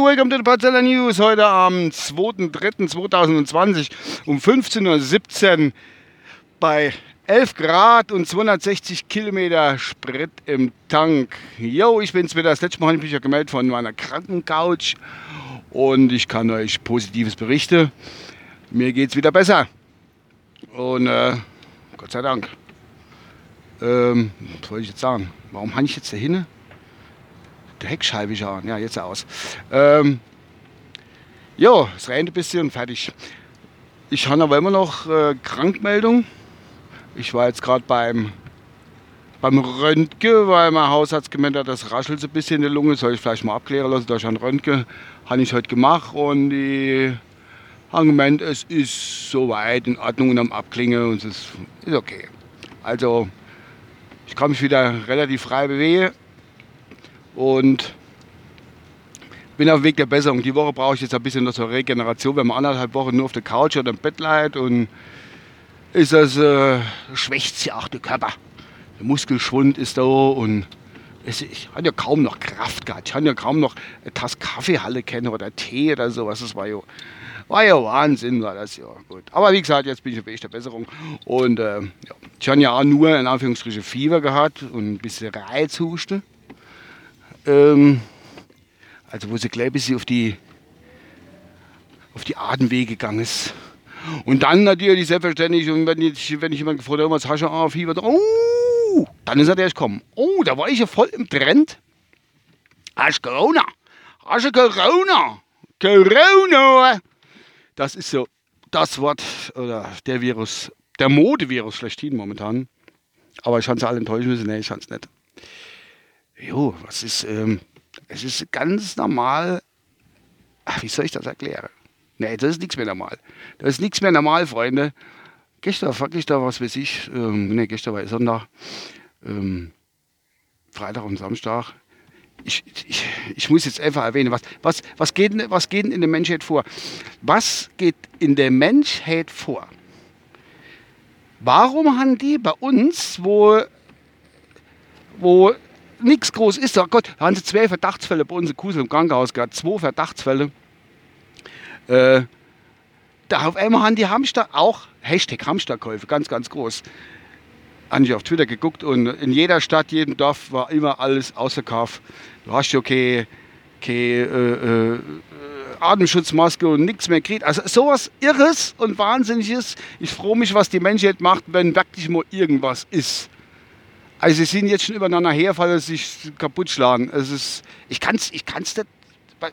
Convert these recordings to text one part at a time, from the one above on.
Welcome to the Parzella News. Heute am 2.3.2020 um 15.17 Uhr bei 11 Grad und 260 Kilometer Sprit im Tank. Yo, ich bin's wieder. Das letzte Mal habe ich mich ja gemeldet von meiner Krankencouch und ich kann euch Positives berichten. Mir geht's wieder besser. Und äh, Gott sei Dank. Ähm, was wollte ich jetzt sagen? Warum habe ich jetzt da hinne? Der Heckscheibe schauen. Ja, jetzt aus. Ähm, jo, es rennt ein bisschen und fertig. Ich habe aber immer noch äh, Krankmeldung. Ich war jetzt gerade beim, beim Röntgen, weil mein Hausarzt gemeint hat, das raschelt so ein bisschen in der Lunge. Soll ich vielleicht mal abklären lassen durch ein Röntgen. Habe ich heute gemacht und die haben gemeint, es ist soweit in Ordnung und am Abklingen und es ist, ist okay. Also ich kann mich wieder relativ frei bewegen und bin auf dem Weg der Besserung. Die Woche brauche ich jetzt ein bisschen noch zur Regeneration, wenn man anderthalb Wochen nur auf der Couch oder im Bett leidet und ist das, äh, schwächt sich auch der Körper. Der Muskelschwund ist da und es, ich habe ja kaum noch Kraft gehabt. Ich habe ja kaum noch eine Tasse Kaffeehalle kennen oder Tee oder sowas. Das war ja, war ja Wahnsinn, war das ja gut. Aber wie gesagt, jetzt bin ich auf Weg der Besserung. Und äh, ja. ich habe ja auch nur in Anführungsstrichen Fieber gehabt und ein bisschen Reizhuste. Ähm, also wo sie gleich bis sie auf die, auf die Atemwege gegangen ist. Und dann natürlich selbstverständlich, und wenn ich, wenn ich jemand gefragt habe, was hast du auf Fieber? Oh, dann ist er erst gekommen. Oh, da war ich ja voll im Trend. Hast Corona? Hast du Corona? Corona! Das ist so das Wort oder der Virus, der Modevirus schlechthin momentan. Aber ich kann es alle enttäuschen müssen. Nee, ich kann es nicht. Jo, was ist, ähm, es ist ganz normal. Ach, wie soll ich das erklären? Nee, das ist nichts mehr normal. Das ist nichts mehr normal, Freunde. Gestern, wirklich da, was weiß ich, ähm, nee, gestern war Sonntag, ähm, Freitag und Samstag. Ich, ich, ich muss jetzt einfach erwähnen, was, was, was, geht, was geht in der Menschheit vor? Was geht in der Menschheit vor? Warum haben die bei uns, wo, wo nichts groß ist. Oh Gott, da haben sie zwei Verdachtsfälle bei uns in Kusel im Krankenhaus gehabt. Zwei Verdachtsfälle. Äh, da auf einmal haben die Hamster auch, Hashtag Hamsterkäufe, ganz, ganz groß. Habe ich auf Twitter geguckt und in jeder Stadt, jedem Dorf war immer alles ausverkauft. Du hast ja keine, keine äh, äh, Atemschutzmaske und nichts mehr kriegt. Also sowas Irres und Wahnsinniges. Ich freue mich, was die Menschheit macht, wenn wirklich mal irgendwas ist. Also sie sind jetzt schon übereinander her, weil sie sich kaputt schlagen. Es ist, ich kann es ich kann's nicht.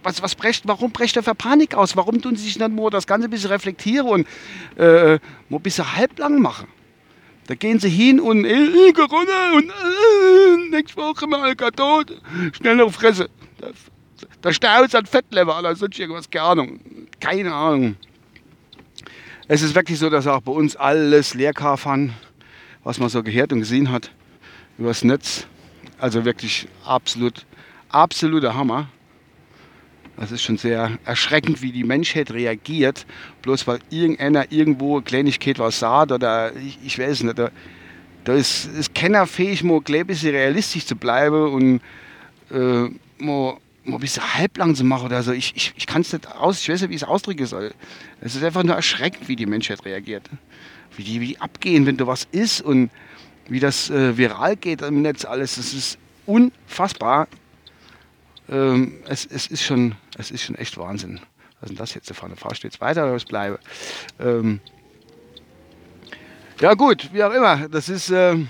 Was, was brecht, warum brecht er für Panik aus? Warum tun sie sich nicht nur das Ganze ein bisschen reflektieren und äh, mal ein bisschen halblang machen? Da gehen sie hin und äh, äh Corona und äh, nächste Woche mal tot. Schnell auf Fresse. Da, da staut an Fettlevel oder sonst irgendwas, keine Ahnung. Keine Ahnung. Es ist wirklich so, dass auch bei uns alles Leerkauf fahren, was man so gehört und gesehen hat übers Netz. Also wirklich absolut, absoluter Hammer. Das ist schon sehr erschreckend, wie die Menschheit reagiert, bloß weil irgendeiner irgendwo eine Kleinigkeit was sagt oder ich, ich weiß nicht. Da, da ist, ist keiner fähig, mal ein bisschen realistisch zu bleiben und äh, mal, mal ein bisschen halblang zu machen oder so. Ich, ich, ich kann es nicht aus, ich weiß nicht, wie ich es ausdrücken soll. Es ist einfach nur erschreckend, wie die Menschheit reagiert. Wie die, wie die abgehen, wenn da was ist und wie das äh, viral geht im Netz alles. Das ist unfassbar. Ähm, es, es, ist schon, es ist schon echt Wahnsinn. Was ist denn das jetzt da vorne? Du jetzt weiter oder was bleibe? Ähm, ja gut, wie auch immer. Das ist... Ähm,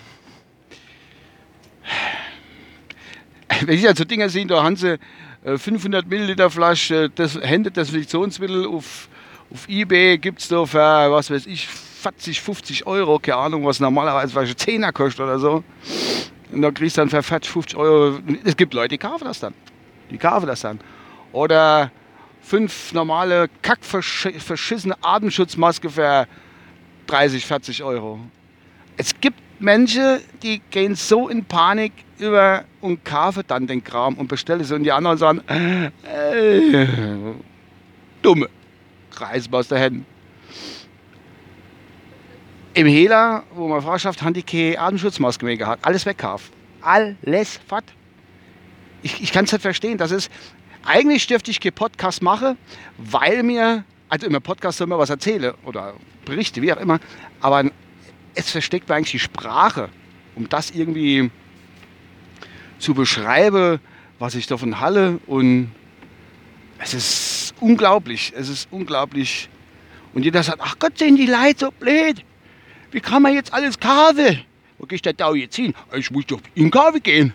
wenn ich ja so Dinge sehe, da haben sie 500 äh, Milliliter Flasche das Händedesinfektionsmittel auf, auf Ebay gibt es da für, was weiß ich, 40, 50 Euro, keine Ahnung, was normalerweise vielleicht 10er kostet oder so. Und da kriegst du dann für 40, 50 Euro. Es gibt Leute, die kaufen das dann. Die kaufen das dann. Oder fünf normale, kackverschissene Atemschutzmaske für 30, 40 Euro. Es gibt Menschen, die gehen so in Panik über und kaufen dann den Kram und bestellen es. Und die anderen sagen, äh, dumme, reißen aus der Hände. Im Hela, wo man Fahrschaft, haben die keine Atemschutzmaske gehabt. Alles wegkauft. Alles fort. ich, ich kann es nicht verstehen. Das ist, eigentlich dürfte ich keinen Podcast machen, weil mir, also immer Podcast immer was erzähle oder Berichte, wie auch immer, aber es versteckt mir eigentlich die Sprache, um das irgendwie zu beschreiben, was ich davon halle und es ist unglaublich, es ist unglaublich. Und jeder sagt, ach Gott, sind die Leute so blöd. Wie kann man jetzt alles kaufen? Wo geht der Dau jetzt hin? Ich muss doch in Kaffee gehen.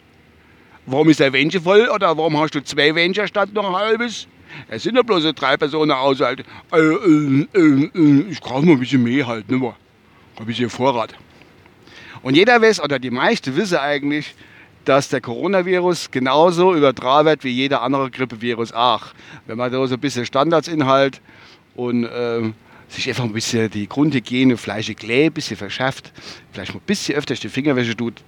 Warum ist der Wänche voll oder warum hast du zwei Wänche statt noch ein halbes? Es sind ja bloß drei Personen Haushalt. Äh, äh, äh, äh, ich brauche mal ein bisschen mehr halt, ne? Ein bisschen Vorrat. Und jeder weiß, oder die meisten wissen eigentlich, dass der Coronavirus genauso übertragen wird wie jeder andere Grippevirus auch. Wenn man da so ein bisschen Standardsinhalt und äh, sich einfach ein bisschen die Grundhygiene, Fleisch Klee ein bisschen verschafft, vielleicht mal ein bisschen öfter die Fingerwäsche tut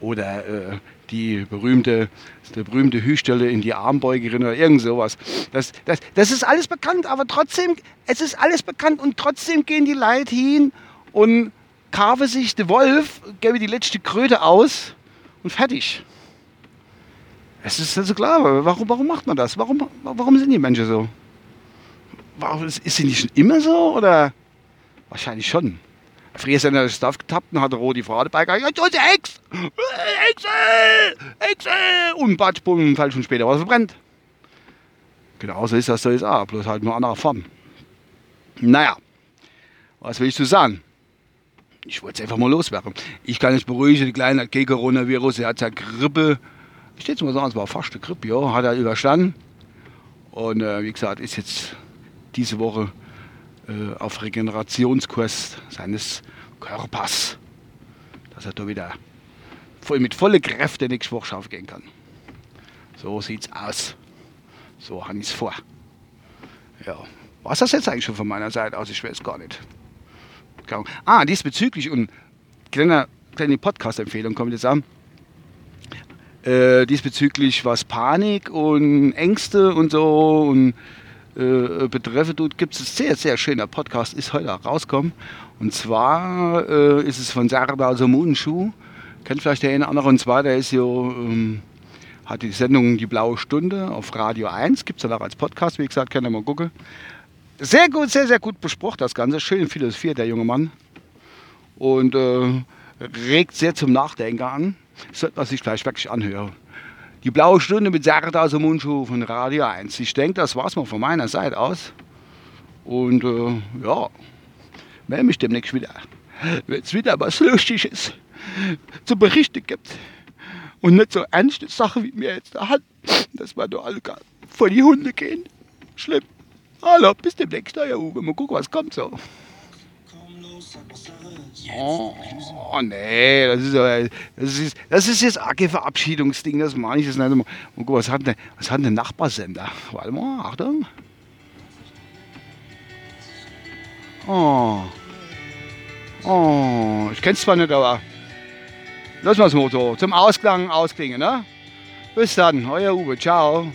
oder äh, die berühmte, die berühmte Hüstelle in die Armbeugerin oder irgend sowas. Das, das, das ist alles bekannt, aber trotzdem, es ist alles bekannt und trotzdem gehen die Leute hin und kaufen sich den Wolf, geben die letzte Kröte aus und fertig. Es ist also klar, warum, warum macht man das? Warum, warum sind die Menschen so? Warum, ist sie nicht schon immer so oder? Wahrscheinlich schon. Früher sind er Staff getappt und hat gesagt, ja, du hast Hex! Hexe! Hexe! Und batsch, bumm, fällt schon später was verbrennt. Genau so ist das so ist auch, bloß halt nur anderer Form. Naja, was will ich zu sagen? Ich wollte es einfach mal loswerden. Ich kann es beruhigen, die Kleine hat kein Coronavirus, er hat ja Grippe. Ich stehe jetzt mal sagen, es war fast eine Grippe, ja, hat er überstanden. Und äh, wie gesagt, ist jetzt diese Woche äh, auf Regenerationskurs seines Körpers, dass er da wieder voll mit voller Kräfte nächste Woche schaffen gehen kann. So sieht's aus. So habe ich es vor. Ja. Was das jetzt eigentlich schon von meiner Seite aus? Ich weiß gar nicht. Ah, diesbezüglich und kleine, kleine Podcast-Empfehlung kommt jetzt an. Äh, diesbezüglich was Panik und Ängste und so und äh, betreffe, gibt es ein sehr, sehr schöner Podcast, ist heute auch rausgekommen. Und zwar äh, ist es von Serdar Somunchu. Kennt vielleicht der eine oder andere. Und zwar, der ist ja, ähm, hat die Sendung Die Blaue Stunde auf Radio 1. Gibt es dann auch als Podcast, wie gesagt, könnt ihr mal gucken. Sehr gut, sehr, sehr gut besprochen, das Ganze. Schön Philosophie, der junge Mann. Und äh, regt sehr zum Nachdenken an. Sollte man sich gleich wirklich anhören. Die blaue Stunde mit Sarda Mundschuh von Radio 1. Ich denke, das war's mal von meiner Seite aus. Und äh, ja, melde mich demnächst wieder. Wenn es wieder was Lustiges zu berichten gibt. Und nicht so ernste Sachen wie mir jetzt da hat, dass wir da alle vor die Hunde gehen. Schlimm. Hallo, bis demnächst, ja, Uwe. Mal gucken, was kommt so. Oh, oh, nee, das ist, das ist, das ist jetzt arge Verabschiedungsding, das meine ich jetzt nicht. Mal gucken, was hat denn, der Nachbarsender? Warte mal, Achtung. Oh. Oh, ich kenn's zwar nicht, aber lass mal das Motor zum Ausklang ausklingen, ne? Bis dann, euer Uwe, ciao.